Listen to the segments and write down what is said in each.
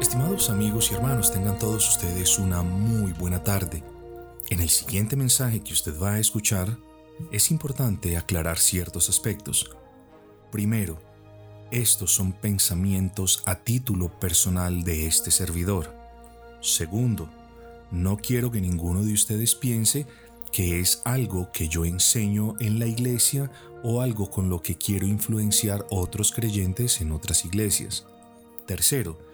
Estimados amigos y hermanos, tengan todos ustedes una muy buena tarde. En el siguiente mensaje que usted va a escuchar, es importante aclarar ciertos aspectos. Primero, estos son pensamientos a título personal de este servidor. Segundo, no quiero que ninguno de ustedes piense que es algo que yo enseño en la iglesia o algo con lo que quiero influenciar otros creyentes en otras iglesias. Tercero,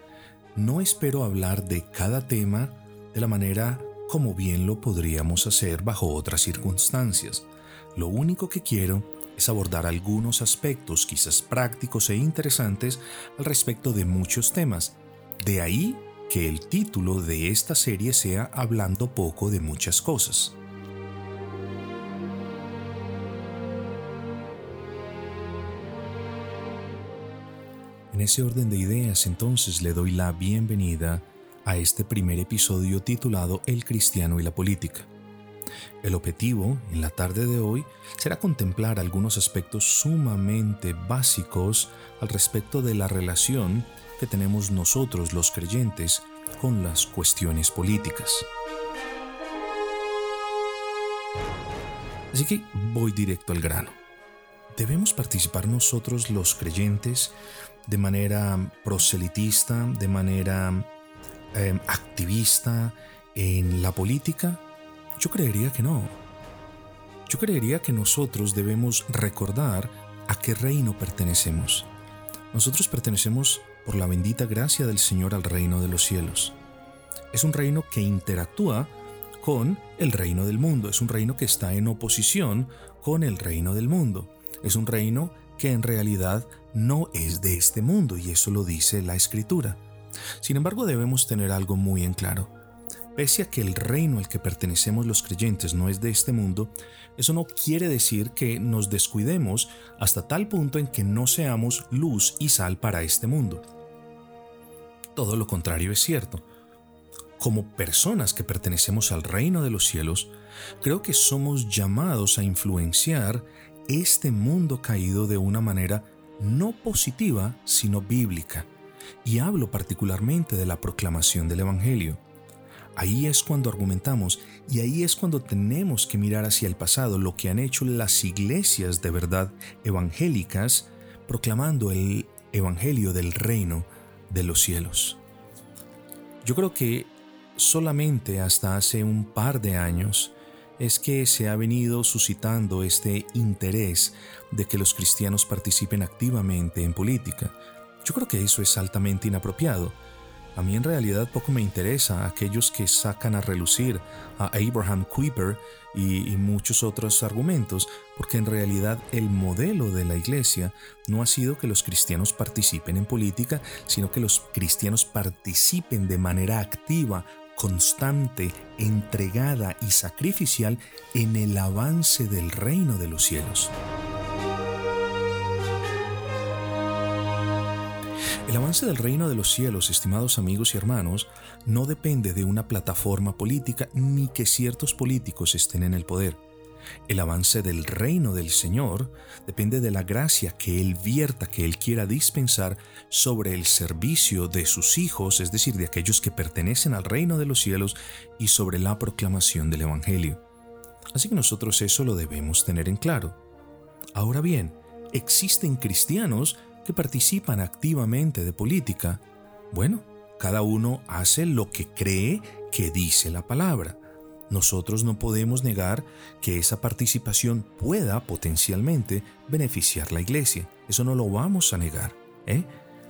no espero hablar de cada tema de la manera como bien lo podríamos hacer bajo otras circunstancias. Lo único que quiero es abordar algunos aspectos quizás prácticos e interesantes al respecto de muchos temas. De ahí que el título de esta serie sea Hablando poco de muchas cosas. En ese orden de ideas entonces le doy la bienvenida a este primer episodio titulado El cristiano y la política. El objetivo en la tarde de hoy será contemplar algunos aspectos sumamente básicos al respecto de la relación que tenemos nosotros los creyentes con las cuestiones políticas. Así que voy directo al grano. ¿Debemos participar nosotros los creyentes de manera proselitista, de manera em, activista en la política? Yo creería que no. Yo creería que nosotros debemos recordar a qué reino pertenecemos. Nosotros pertenecemos por la bendita gracia del Señor al reino de los cielos. Es un reino que interactúa con el reino del mundo, es un reino que está en oposición con el reino del mundo, es un reino que en realidad no es de este mundo y eso lo dice la escritura. Sin embargo, debemos tener algo muy en claro. Pese a que el reino al que pertenecemos los creyentes no es de este mundo, eso no quiere decir que nos descuidemos hasta tal punto en que no seamos luz y sal para este mundo. Todo lo contrario es cierto. Como personas que pertenecemos al reino de los cielos, creo que somos llamados a influenciar este mundo caído de una manera no positiva, sino bíblica. Y hablo particularmente de la proclamación del Evangelio. Ahí es cuando argumentamos y ahí es cuando tenemos que mirar hacia el pasado, lo que han hecho las iglesias de verdad evangélicas, proclamando el Evangelio del reino de los cielos. Yo creo que solamente hasta hace un par de años es que se ha venido suscitando este interés de que los cristianos participen activamente en política. Yo creo que eso es altamente inapropiado. A mí en realidad poco me interesa aquellos que sacan a relucir a Abraham Kuyper y, y, muchos otros argumentos, porque en realidad el modelo de la iglesia no ha sido que los cristianos participen en política, sino que los cristianos participen de manera activa constante, entregada y sacrificial en el avance del reino de los cielos. El avance del reino de los cielos, estimados amigos y hermanos, no depende de una plataforma política ni que ciertos políticos estén en el poder. El avance del reino del Señor depende de la gracia que Él vierta, que Él quiera dispensar sobre el servicio de sus hijos, es decir, de aquellos que pertenecen al reino de los cielos, y sobre la proclamación del Evangelio. Así que nosotros eso lo debemos tener en claro. Ahora bien, existen cristianos que participan activamente de política. Bueno, cada uno hace lo que cree que dice la palabra. Nosotros no podemos negar que esa participación pueda potencialmente beneficiar la iglesia. Eso no lo vamos a negar. ¿eh?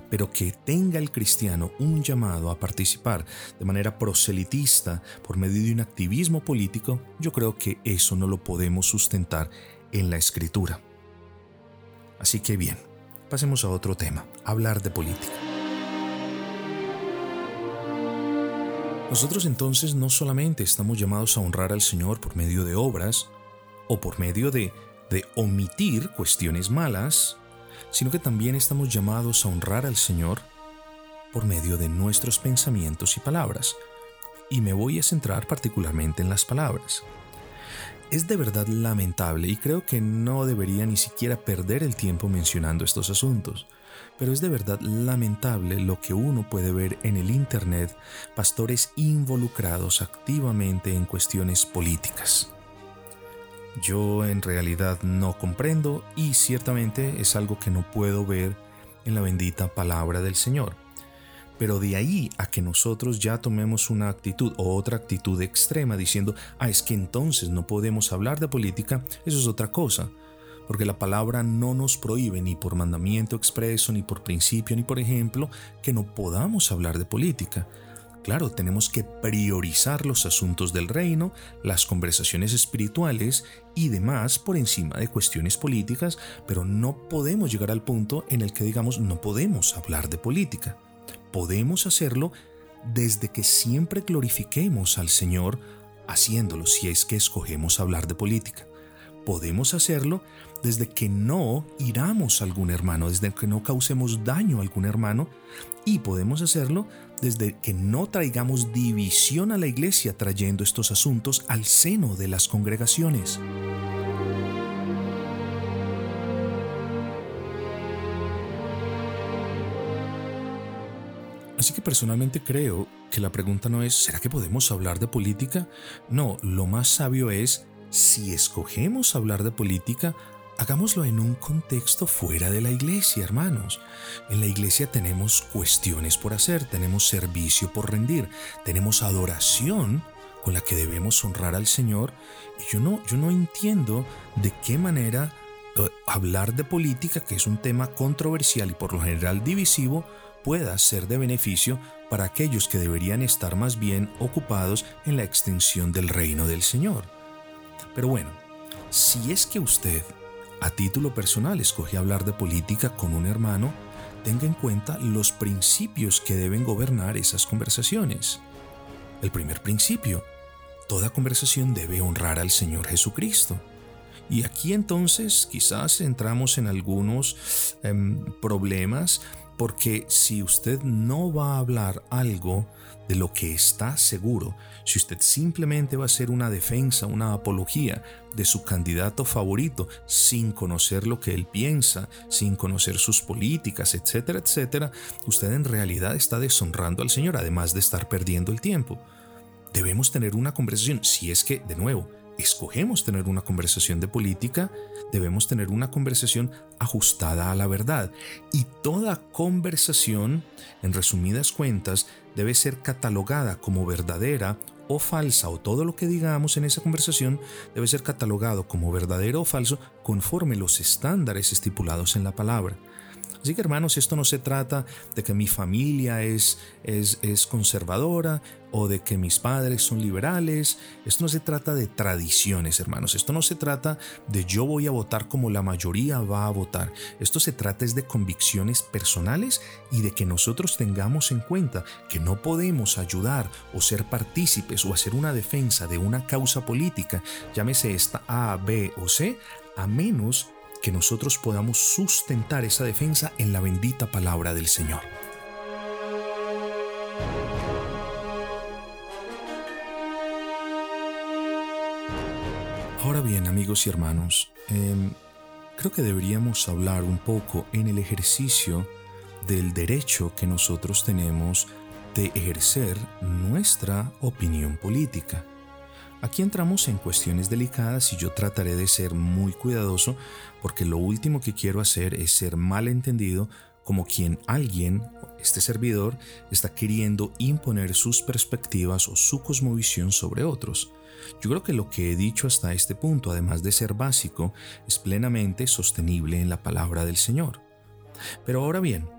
Pero que tenga el cristiano un llamado a participar de manera proselitista por medio de un activismo político, yo creo que eso no lo podemos sustentar en la escritura. Así que bien, pasemos a otro tema, hablar de política. Nosotros entonces no solamente estamos llamados a honrar al Señor por medio de obras o por medio de, omitir cuestiones malas, sino que también estamos llamados a honrar al Señor por medio de nuestros pensamientos y palabras. Y me voy a centrar particularmente en las palabras. es de verdad lamentable y creo que no debería ni siquiera perder el tiempo mencionando estos asuntos. Pero es de verdad lamentable lo que uno puede ver en el Internet, pastores involucrados activamente en cuestiones políticas. Yo en realidad no comprendo y ciertamente es algo que no puedo ver en la bendita palabra del Señor. Pero de ahí a que nosotros ya tomemos una actitud o otra actitud extrema diciendo, ah, es que entonces no podemos hablar de política, eso es otra cosa. Porque la palabra no nos prohíbe ni por mandamiento expreso, ni por principio, ni por ejemplo, que no podamos hablar de política. Claro, tenemos que priorizar los asuntos del reino, las conversaciones espirituales y demás por encima de cuestiones políticas, pero no podemos llegar al punto en el que digamos no podemos hablar de política. Podemos hacerlo desde que siempre glorifiquemos al Señor haciéndolo si es que escogemos hablar de política. Podemos hacerlo desde que no iramos a algún hermano, desde que no causemos daño a algún hermano y podemos hacerlo desde que no traigamos división a la iglesia trayendo estos asuntos al seno de las congregaciones. Así que personalmente creo que la pregunta no es ¿será que podemos hablar de política? No, lo más sabio es si escogemos hablar de política, Hagámoslo en un contexto fuera de la iglesia, hermanos. En la iglesia tenemos cuestiones por hacer, tenemos servicio por rendir, tenemos adoración con la que debemos honrar al Señor. Y yo no, yo no entiendo de qué manera eh, hablar de política, que es un tema controversial y por lo general divisivo, pueda ser de beneficio para aquellos que deberían estar más bien ocupados en la extensión del reino del Señor. Pero bueno, si es que usted a título personal escogí hablar de política con un hermano, tenga en cuenta los principios que deben gobernar esas conversaciones. El primer principio, toda conversación debe honrar al Señor Jesucristo. Y aquí entonces quizás entramos en algunos em, problemas porque si usted no va a hablar algo de lo que está seguro, si usted simplemente va a hacer una defensa, una apología de su candidato favorito sin conocer lo que él piensa, sin conocer sus políticas, etcétera, etcétera, usted en realidad está deshonrando al Señor, además de estar perdiendo el tiempo. Debemos tener una conversación, si es que, de nuevo, escogemos tener una conversación de política, debemos tener una conversación ajustada a la verdad. Y toda conversación, en resumidas cuentas, debe ser catalogada como verdadera o falsa, o todo lo que digamos en esa conversación debe ser catalogado como verdadero o falso conforme los estándares estipulados en la palabra. Así que hermanos, esto no se trata de que mi familia es, es, es conservadora o de que mis padres son liberales. Esto no se trata de tradiciones, hermanos. Esto no se trata de yo voy a votar como la mayoría va a votar. Esto se trata es de convicciones personales y de que nosotros tengamos en cuenta que no podemos ayudar o ser partícipes o hacer una defensa de una causa política, llámese esta A, B o C, a menos que nosotros podamos sustentar esa defensa en la bendita palabra del Señor. Ahora bien, amigos y hermanos, em, creo que deberíamos hablar un poco en el ejercicio del derecho que nosotros tenemos de ejercer nuestra opinión política. Aquí entramos en cuestiones delicadas y yo trataré de ser muy cuidadoso porque lo último que quiero hacer es ser mal entendido como quien alguien, este servidor, está queriendo imponer sus perspectivas o su cosmovisión sobre otros. Yo creo que lo que he dicho hasta este punto, además de ser básico, es plenamente sostenible en la palabra del Señor. Pero ahora bien,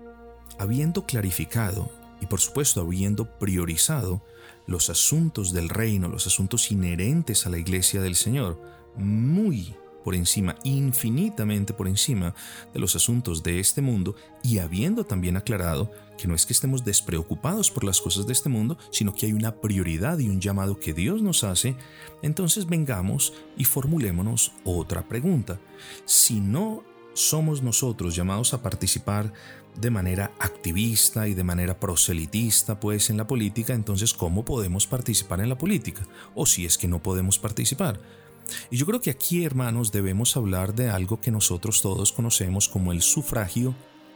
habiendo clarificado y por supuesto habiendo priorizado los asuntos del reino, los asuntos inherentes a la iglesia del Señor, muy por encima, infinitamente por encima de los asuntos de este mundo y habiendo también aclarado que no es que estemos despreocupados por las cosas de este mundo, sino que hay una prioridad y un llamado que Dios nos hace, entonces vengamos y formulémonos otra pregunta. Si no somos nosotros llamados a participar de manera activista y de manera proselitista, pues en la política, entonces ¿cómo podemos participar en la política? O si es que no podemos participar. Y yo creo que aquí, hermanos, debemos hablar de algo que nosotros todos conocemos como el sufragio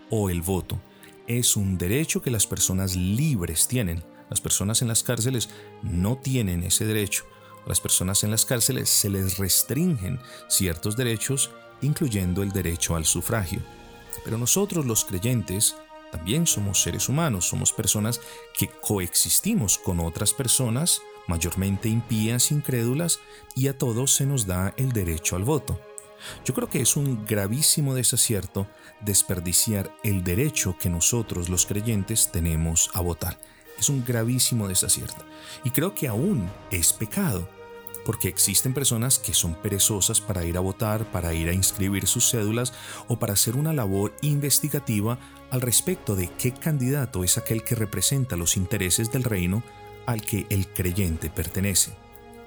o el voto. Es un derecho que las personas libres tienen. Las personas en las cárceles no tienen ese derecho. Las personas en las cárceles se les restringen ciertos derechos, incluyendo el derecho al sufragio. Pero nosotros los creyentes también somos seres humanos, somos personas que coexistimos con otras personas, mayormente impías, incrédulas, y a todos se nos da el derecho al voto. Yo creo que es un gravísimo desacierto desperdiciar el derecho que nosotros los creyentes tenemos a votar. Es un gravísimo desacierto. Y creo que aún es pecado porque existen personas que son perezosas para ir a votar, para ir a inscribir sus cédulas o para hacer una labor investigativa al respecto de qué candidato es aquel que representa los intereses del reino al que el creyente pertenece.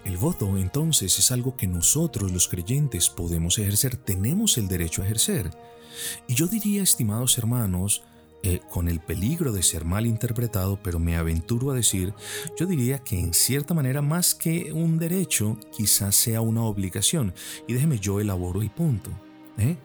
El voto entonces es algo que nosotros los creyentes podemos ejercer, tenemos el derecho a ejercer. Y yo diría, estimados hermanos, eh, con el peligro de ser mal interpretado, pero me aventuro a decir, yo diría que en cierta manera más que un derecho, quizás sea una obligación. Y déjeme yo elaboro el punto. ¿eh?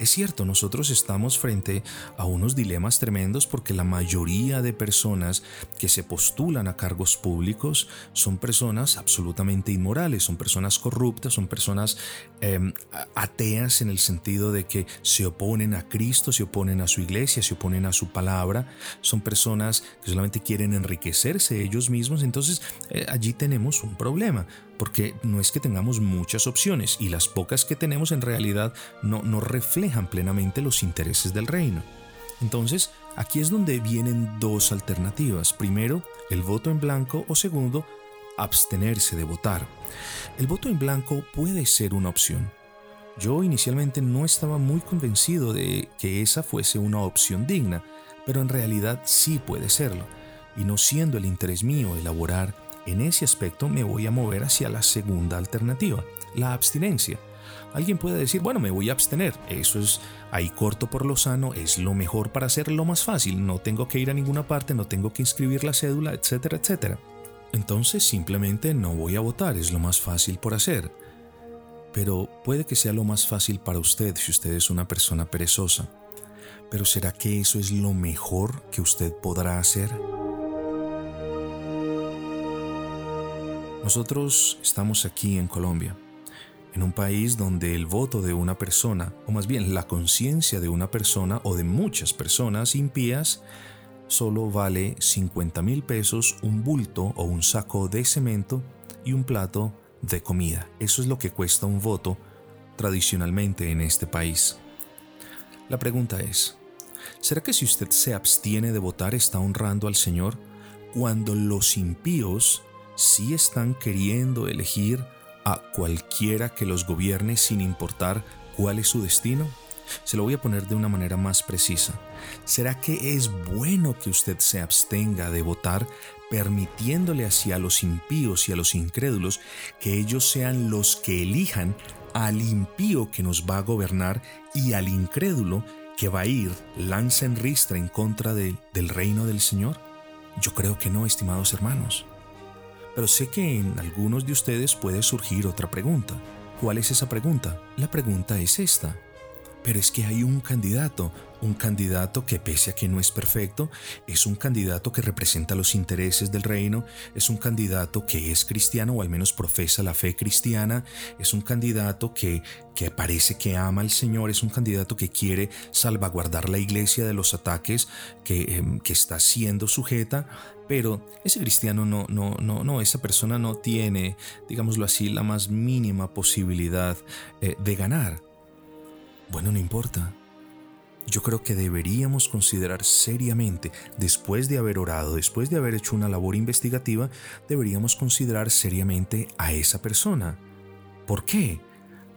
Es cierto, nosotros estamos frente a unos dilemas tremendos porque la mayoría de personas que se postulan a cargos públicos son personas absolutamente inmorales, son personas corruptas, son personas em, ateas en el sentido de que se oponen a Cristo, se oponen a su iglesia, se oponen a su palabra, son personas que solamente quieren enriquecerse ellos mismos, entonces eh, allí tenemos un problema porque no es que tengamos muchas opciones y las pocas que tenemos en realidad no, no reflejan plenamente los intereses del reino. Entonces, aquí es donde vienen dos alternativas. Primero, el voto en blanco o segundo, abstenerse de votar. El voto en blanco puede ser una opción. Yo inicialmente no estaba muy convencido de que esa fuese una opción digna, pero en realidad sí puede serlo, y no siendo el interés mío elaborar en ese aspecto me voy a mover hacia la segunda alternativa, la abstinencia. Alguien puede decir, bueno, me voy a abstener, eso es ahí corto por lo sano, es lo mejor para hacerlo más fácil, no tengo que ir a ninguna parte, no tengo que inscribir la cédula, etcétera, etcétera. Entonces simplemente no voy a votar, es lo más fácil por hacer. Pero puede que sea lo más fácil para usted si usted es una persona perezosa. Pero ¿será que eso es lo mejor que usted podrá hacer? Nosotros estamos aquí en Colombia, en un país donde el voto de una persona, o más bien la conciencia de una persona o de muchas personas impías, solo vale 50 mil pesos un bulto o un saco de cemento y un plato de comida. Eso es lo que cuesta un voto tradicionalmente en este país. La pregunta es, ¿será que si usted se abstiene de votar está honrando al Señor cuando los impíos si están queriendo elegir a cualquiera que los gobierne sin importar cuál es su destino? Se lo voy a poner de una manera más precisa. ¿Será que es bueno que usted se abstenga de votar permitiéndole hacia los impíos y a los incrédulos que ellos sean los que elijan al impío que nos va a gobernar y al incrédulo que va a ir lanza en ristra en contra del reino del Señor? Yo creo que no, estimados hermanos. Pero sé que en algunos de ustedes puede surgir otra pregunta. ¿Cuál es esa pregunta? La pregunta es esta. Pero es que hay un candidato, un candidato que pese a que no es perfecto, es un candidato que representa los intereses del reino, es un candidato que es cristiano o al menos profesa la fe cristiana, es un candidato que, que parece que ama al Señor, es un candidato que quiere salvaguardar la iglesia de los ataques que, em, que está siendo sujeta, pero ese cristiano no, no, no, no, esa persona no tiene, digámoslo así, la más mínima posibilidad eh, de ganar. Bueno, no importa. Yo creo que deberíamos considerar seriamente, después de haber orado, después de haber hecho una labor investigativa, deberíamos considerar seriamente a esa persona. ¿Por qué?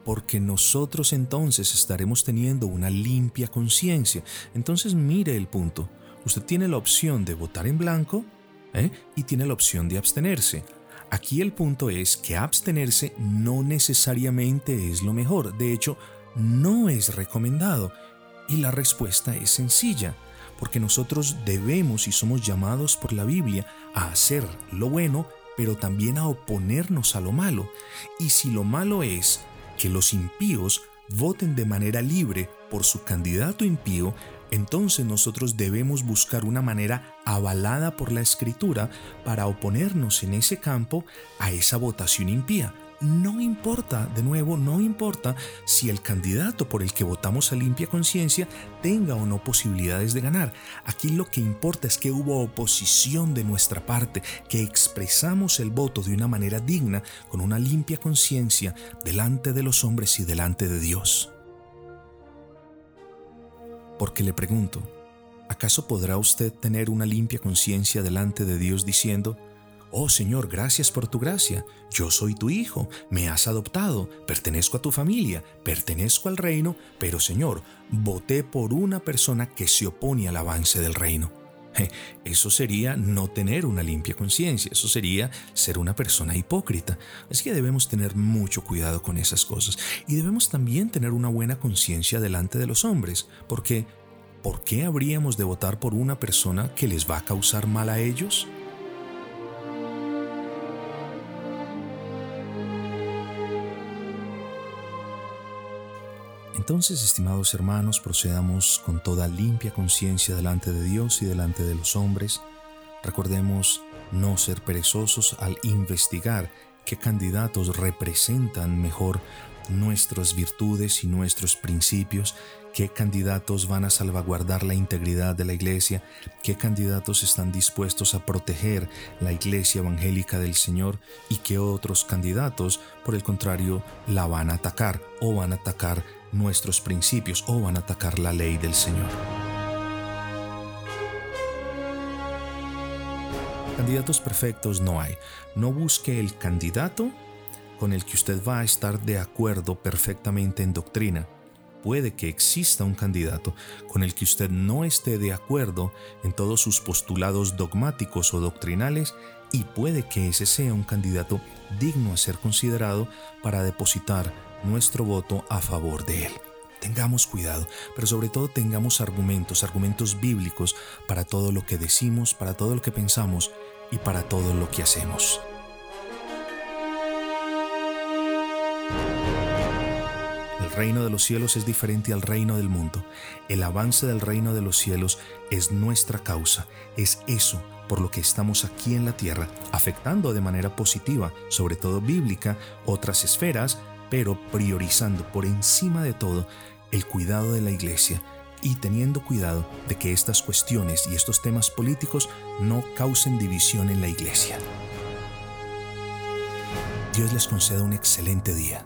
Porque nosotros entonces estaremos teniendo una limpia conciencia. Entonces mire el punto. Usted tiene la opción de votar en blanco ¿eh? y tiene la opción de abstenerse. Aquí el punto es que abstenerse no necesariamente es lo mejor, de hecho, no es recomendado. Y la respuesta es sencilla, porque nosotros debemos y somos llamados por la Biblia a hacer lo bueno pero también a oponernos a lo malo. Y si lo malo es que los impíos voten de manera libre por su candidato impío, entonces nosotros debemos buscar una manera avalada por la escritura para oponernos en ese campo a esa votación impía no importa, de nuevo, no importa si el candidato por el que votamos a limpia conciencia tenga o no posibilidades de ganar. Aquí lo que importa es que hubo oposición de nuestra parte, que expresamos el voto de una manera digna, con una limpia conciencia, delante de los hombres y delante de Dios. Porque le pregunto, ¿acaso podrá usted tener una limpia conciencia delante de Dios diciendo, Oh Señor, gracias por tu gracia. Yo soy tu hijo, me has adoptado, pertenezco a tu familia, pertenezco al reino, pero Señor, voté por una persona que se opone al avance del reino. Eso sería no tener una limpia conciencia, eso sería ser una persona hipócrita. Así que debemos tener mucho cuidado con esas cosas y debemos también tener una buena conciencia delante de los hombres, porque ¿por qué habríamos de votar por una persona que les va a causar mal a ellos? Entonces, estimados hermanos, procedamos con toda limpia conciencia delante de Dios y delante de los hombres. Recordemos no ser perezosos al investigar qué candidatos representan mejor nuestras virtudes y nuestros principios, qué candidatos van a salvaguardar la integridad de la iglesia, qué candidatos están dispuestos a proteger la iglesia evangélica del Señor y qué otros candidatos, por el contrario, la van a atacar o van a atacar nuestros principios o van a atacar la ley del Señor. Candidatos perfectos no hay. No busque el candidato con el que usted va a estar de acuerdo perfectamente en doctrina. Puede que exista un candidato con el que usted no esté de acuerdo en todos sus postulados dogmáticos o doctrinales y puede que ese sea un candidato digno a ser considerado para depositar nuestro voto a favor de él. Tengamos cuidado, pero sobre todo tengamos argumentos, argumentos bíblicos para todo lo que decimos, para todo lo que pensamos y para todo lo que hacemos. El reino de los cielos es diferente al reino del mundo. El avance del reino de los cielos es nuestra causa. Es eso por lo que estamos aquí en la tierra, afectando de manera positiva, sobre todo bíblica, otras esferas, pero priorizando por encima de todo el cuidado de la iglesia y teniendo cuidado de que estas cuestiones y estos temas políticos no causen división en la iglesia. Dios les conceda un excelente día.